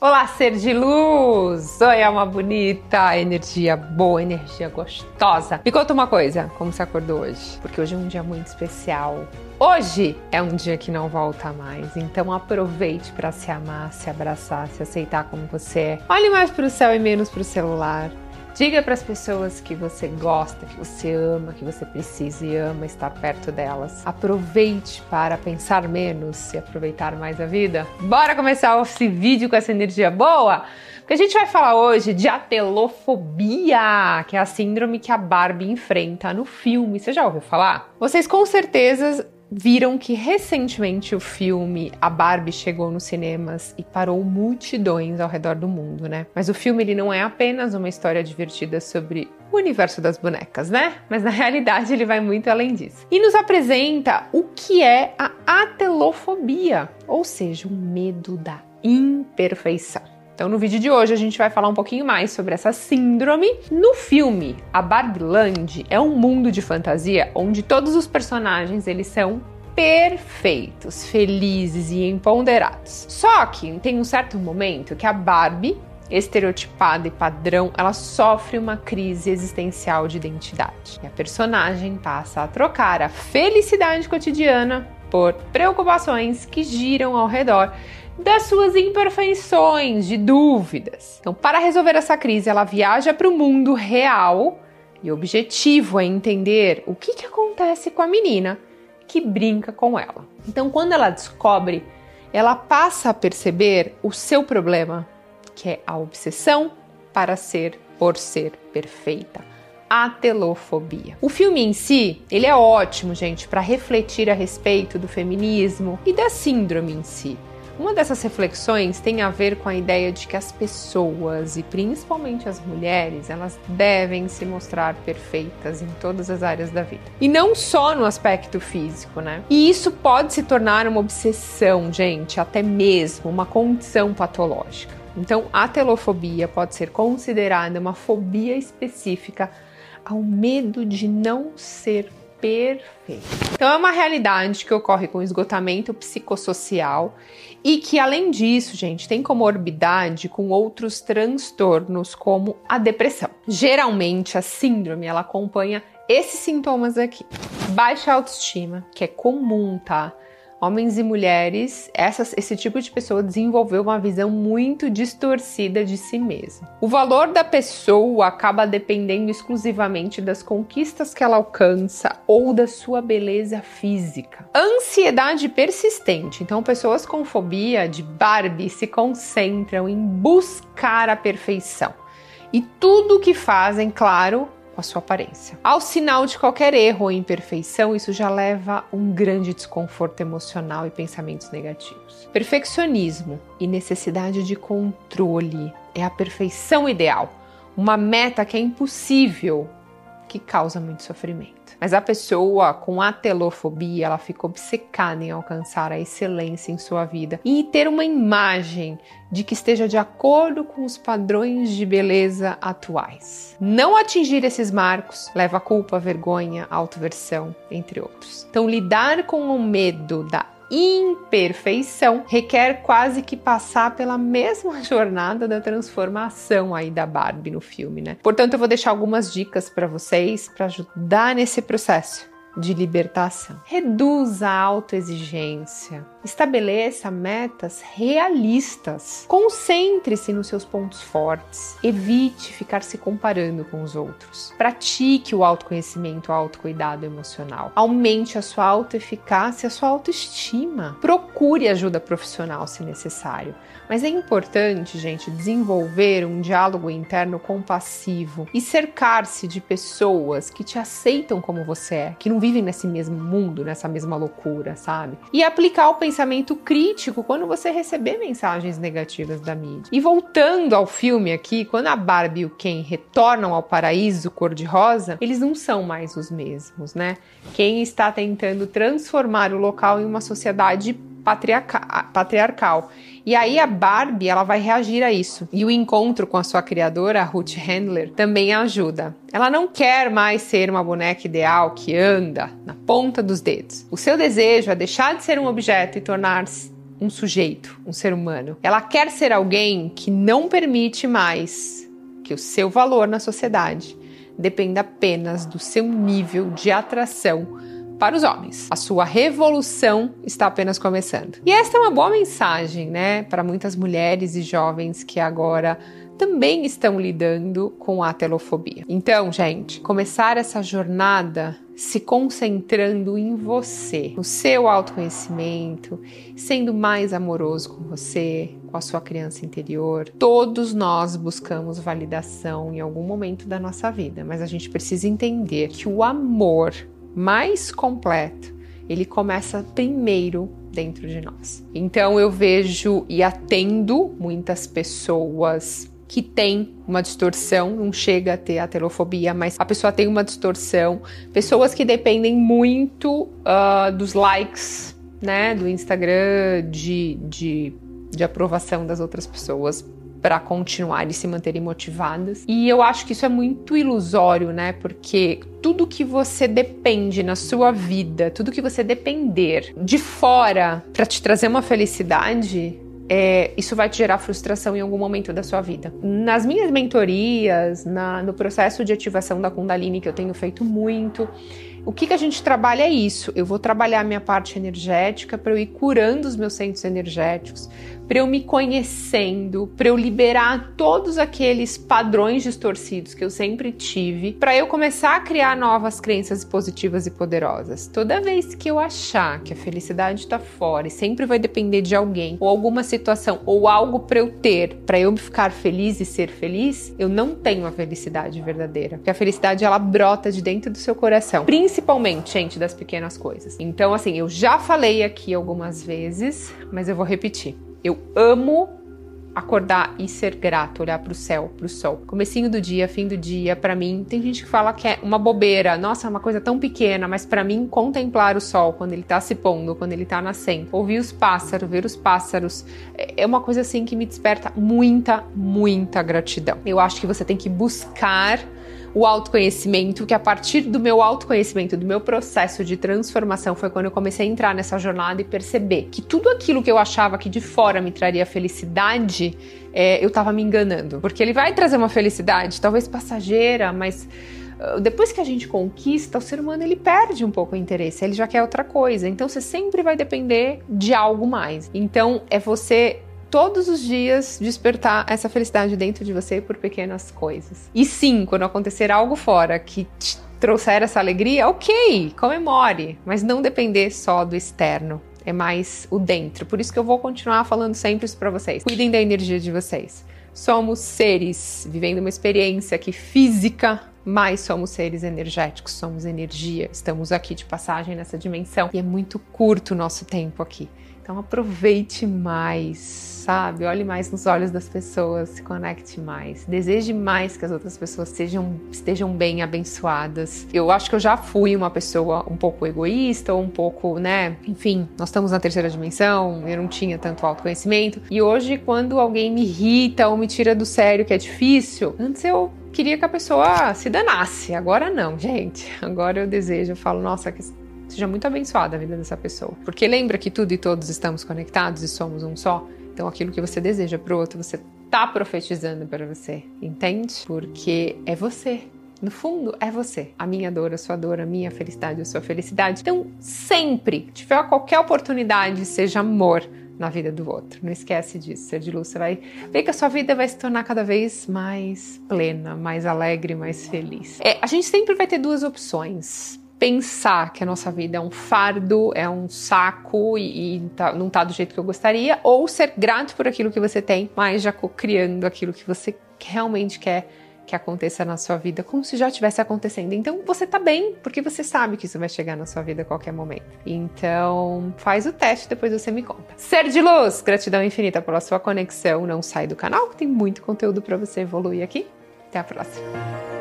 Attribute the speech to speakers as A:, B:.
A: Olá, ser de luz! Oi, alma bonita, energia boa, energia gostosa. Me conta uma coisa, como você acordou hoje? Porque hoje é um dia muito especial. Hoje é um dia que não volta mais, então aproveite para se amar, se abraçar, se aceitar como você é. Olhe mais para o céu e menos para o celular. Diga para as pessoas que você gosta, que você ama, que você precisa e ama estar perto delas. Aproveite para pensar menos e aproveitar mais a vida. Bora começar esse vídeo com essa energia boa? Porque a gente vai falar hoje de atelofobia, que é a síndrome que a Barbie enfrenta no filme. Você já ouviu falar? Vocês com certeza viram que recentemente o filme A Barbie chegou nos cinemas e parou multidões ao redor do mundo, né? Mas o filme ele não é apenas uma história divertida sobre o universo das bonecas, né? Mas na realidade ele vai muito além disso. E nos apresenta o que é a atelofobia, ou seja, o medo da imperfeição. Então, no vídeo de hoje, a gente vai falar um pouquinho mais sobre essa síndrome. No filme, a Barbieland é um mundo de fantasia onde todos os personagens eles são perfeitos, felizes e empoderados. Só que tem um certo momento que a Barbie estereotipada e padrão, ela sofre uma crise existencial de identidade. E a personagem passa a trocar a felicidade cotidiana por preocupações que giram ao redor das suas imperfeições, de dúvidas. Então, para resolver essa crise, ela viaja para o mundo real e o objetivo é entender o que, que acontece com a menina que brinca com ela. Então, quando ela descobre, ela passa a perceber o seu problema, que é a obsessão para ser por ser perfeita. A telofobia. O filme em si, ele é ótimo, gente, para refletir a respeito do feminismo e da síndrome em si. Uma dessas reflexões tem a ver com a ideia de que as pessoas, e principalmente as mulheres, elas devem se mostrar perfeitas em todas as áreas da vida. E não só no aspecto físico, né? E isso pode se tornar uma obsessão, gente, até mesmo uma condição patológica. Então, a telofobia pode ser considerada uma fobia específica ao medo de não ser perfeito. Então é uma realidade que ocorre com esgotamento psicossocial e que além disso, gente, tem comorbidade com outros transtornos como a depressão. Geralmente a síndrome ela acompanha esses sintomas aqui: baixa autoestima, que é comum, tá? Homens e mulheres, essas, esse tipo de pessoa desenvolveu uma visão muito distorcida de si mesmo. O valor da pessoa acaba dependendo exclusivamente das conquistas que ela alcança ou da sua beleza física. Ansiedade persistente. Então, pessoas com fobia de Barbie se concentram em buscar a perfeição. E tudo o que fazem, claro, com a sua aparência. Ao sinal de qualquer erro ou imperfeição, isso já leva um grande desconforto emocional e pensamentos negativos. Perfeccionismo e necessidade de controle é a perfeição ideal, uma meta que é impossível, que causa muito sofrimento. Mas a pessoa com a telofobia, ela fica obcecada em alcançar a excelência em sua vida e ter uma imagem de que esteja de acordo com os padrões de beleza atuais. Não atingir esses marcos leva a culpa, vergonha, autoversão, entre outros. Então, lidar com o medo da imperfeição requer quase que passar pela mesma jornada da transformação aí da Barbie no filme, né? Portanto, eu vou deixar algumas dicas para vocês para ajudar nesse processo de libertação. Reduza a autoexigência. Estabeleça metas realistas. Concentre-se nos seus pontos fortes. Evite ficar se comparando com os outros. Pratique o autoconhecimento, o autocuidado emocional. Aumente a sua autoeficácia, a sua autoestima. Procure ajuda profissional se necessário. Mas é importante, gente, desenvolver um diálogo interno compassivo e cercar-se de pessoas que te aceitam como você é, que não vivem nesse mesmo mundo, nessa mesma loucura, sabe? E aplicar o pensamento crítico quando você receber mensagens negativas da mídia. E voltando ao filme aqui, quando a Barbie e o Ken retornam ao paraíso cor-de-rosa, eles não são mais os mesmos, né? Quem está tentando transformar o local em uma sociedade patriarcal. E aí a Barbie, ela vai reagir a isso. E o encontro com a sua criadora, Ruth Handler, também ajuda. Ela não quer mais ser uma boneca ideal que anda na ponta dos dedos. O seu desejo é deixar de ser um objeto e tornar-se um sujeito, um ser humano. Ela quer ser alguém que não permite mais que o seu valor na sociedade dependa apenas do seu nível de atração para os homens. A sua revolução está apenas começando. E esta é uma boa mensagem, né, para muitas mulheres e jovens que agora também estão lidando com a telofobia. Então, gente, começar essa jornada se concentrando em você, no seu autoconhecimento, sendo mais amoroso com você, com a sua criança interior. Todos nós buscamos validação em algum momento da nossa vida, mas a gente precisa entender que o amor mais completo, ele começa primeiro dentro de nós. Então eu vejo e atendo muitas pessoas que tem uma distorção, não chega a ter a telofobia, mas a pessoa tem uma distorção. Pessoas que dependem muito uh, dos likes, né, do Instagram, de, de, de aprovação das outras pessoas para continuar e se manterem motivadas. E eu acho que isso é muito ilusório, né? Porque tudo que você depende na sua vida, tudo que você depender de fora para te trazer uma felicidade, é, isso vai te gerar frustração em algum momento da sua vida. Nas minhas mentorias, na, no processo de ativação da Kundalini, que eu tenho feito muito, o que, que a gente trabalha é isso. Eu vou trabalhar a minha parte energética para eu ir curando os meus centros energéticos, para eu me conhecendo, para eu liberar todos aqueles padrões distorcidos que eu sempre tive, para eu começar a criar novas crenças positivas e poderosas. Toda vez que eu achar que a felicidade está fora e sempre vai depender de alguém ou alguma situação ou algo para eu ter, para eu ficar feliz e ser feliz, eu não tenho a felicidade verdadeira. Porque a felicidade ela brota de dentro do seu coração, principalmente, gente, das pequenas coisas. Então, assim, eu já falei aqui algumas vezes, mas eu vou repetir. Eu amo acordar e ser grato, olhar para o céu, para o sol. Comecinho do dia, fim do dia, para mim, tem gente que fala que é uma bobeira, nossa, é uma coisa tão pequena, mas para mim contemplar o sol quando ele tá se pondo, quando ele tá nascendo, ouvir os pássaros, ver os pássaros, é uma coisa assim que me desperta muita, muita gratidão. Eu acho que você tem que buscar o autoconhecimento, que a partir do meu autoconhecimento, do meu processo de transformação, foi quando eu comecei a entrar nessa jornada e perceber que tudo aquilo que eu achava que de fora me traria felicidade, é, eu estava me enganando. Porque ele vai trazer uma felicidade, talvez passageira, mas ah, depois que a gente conquista, o ser humano ele perde um pouco o interesse, ele já quer outra coisa. Então você sempre vai depender de algo mais. Então é você todos os dias despertar essa felicidade dentro de você por pequenas coisas. E sim, quando acontecer algo fora que te trouxer essa alegria, ok, comemore, mas não depender só do externo. É mais o dentro. Por isso que eu vou continuar falando sempre isso para vocês. Cuidem da energia de vocês. Somos seres vivendo uma experiência aqui física, mas somos seres energéticos, somos energia. Estamos aqui de passagem nessa dimensão e é muito curto o nosso tempo aqui. Então aproveite mais, sabe? Olhe mais nos olhos das pessoas, se conecte mais, deseje mais que as outras pessoas sejam, estejam bem abençoadas. Eu acho que eu já fui uma pessoa um pouco egoísta ou um pouco, né? Enfim, nós estamos na terceira dimensão, eu não tinha tanto autoconhecimento. E hoje, quando alguém me irrita ou me tira do sério que é difícil, antes eu queria que a pessoa se danasse. Agora não, gente. Agora eu desejo, eu falo, nossa, que Seja muito abençoada a vida dessa pessoa. Porque lembra que tudo e todos estamos conectados e somos um só? Então aquilo que você deseja para o outro, você tá profetizando para você, entende? Porque é você. No fundo, é você. A minha dor, a sua dor, a minha felicidade, a sua felicidade. Então, sempre, tiver qualquer oportunidade, seja amor na vida do outro. Não esquece disso. Ser de luz, você vai ver que a sua vida vai se tornar cada vez mais plena, mais alegre, mais feliz. É, a gente sempre vai ter duas opções pensar que a nossa vida é um fardo, é um saco e, e tá, não tá do jeito que eu gostaria, ou ser grato por aquilo que você tem, mas já criando aquilo que você realmente quer que aconteça na sua vida, como se já estivesse acontecendo. Então você tá bem, porque você sabe que isso vai chegar na sua vida a qualquer momento. Então faz o teste, depois você me conta. Ser de luz, gratidão infinita pela sua conexão. Não sai do canal, tem muito conteúdo para você evoluir aqui. Até a próxima.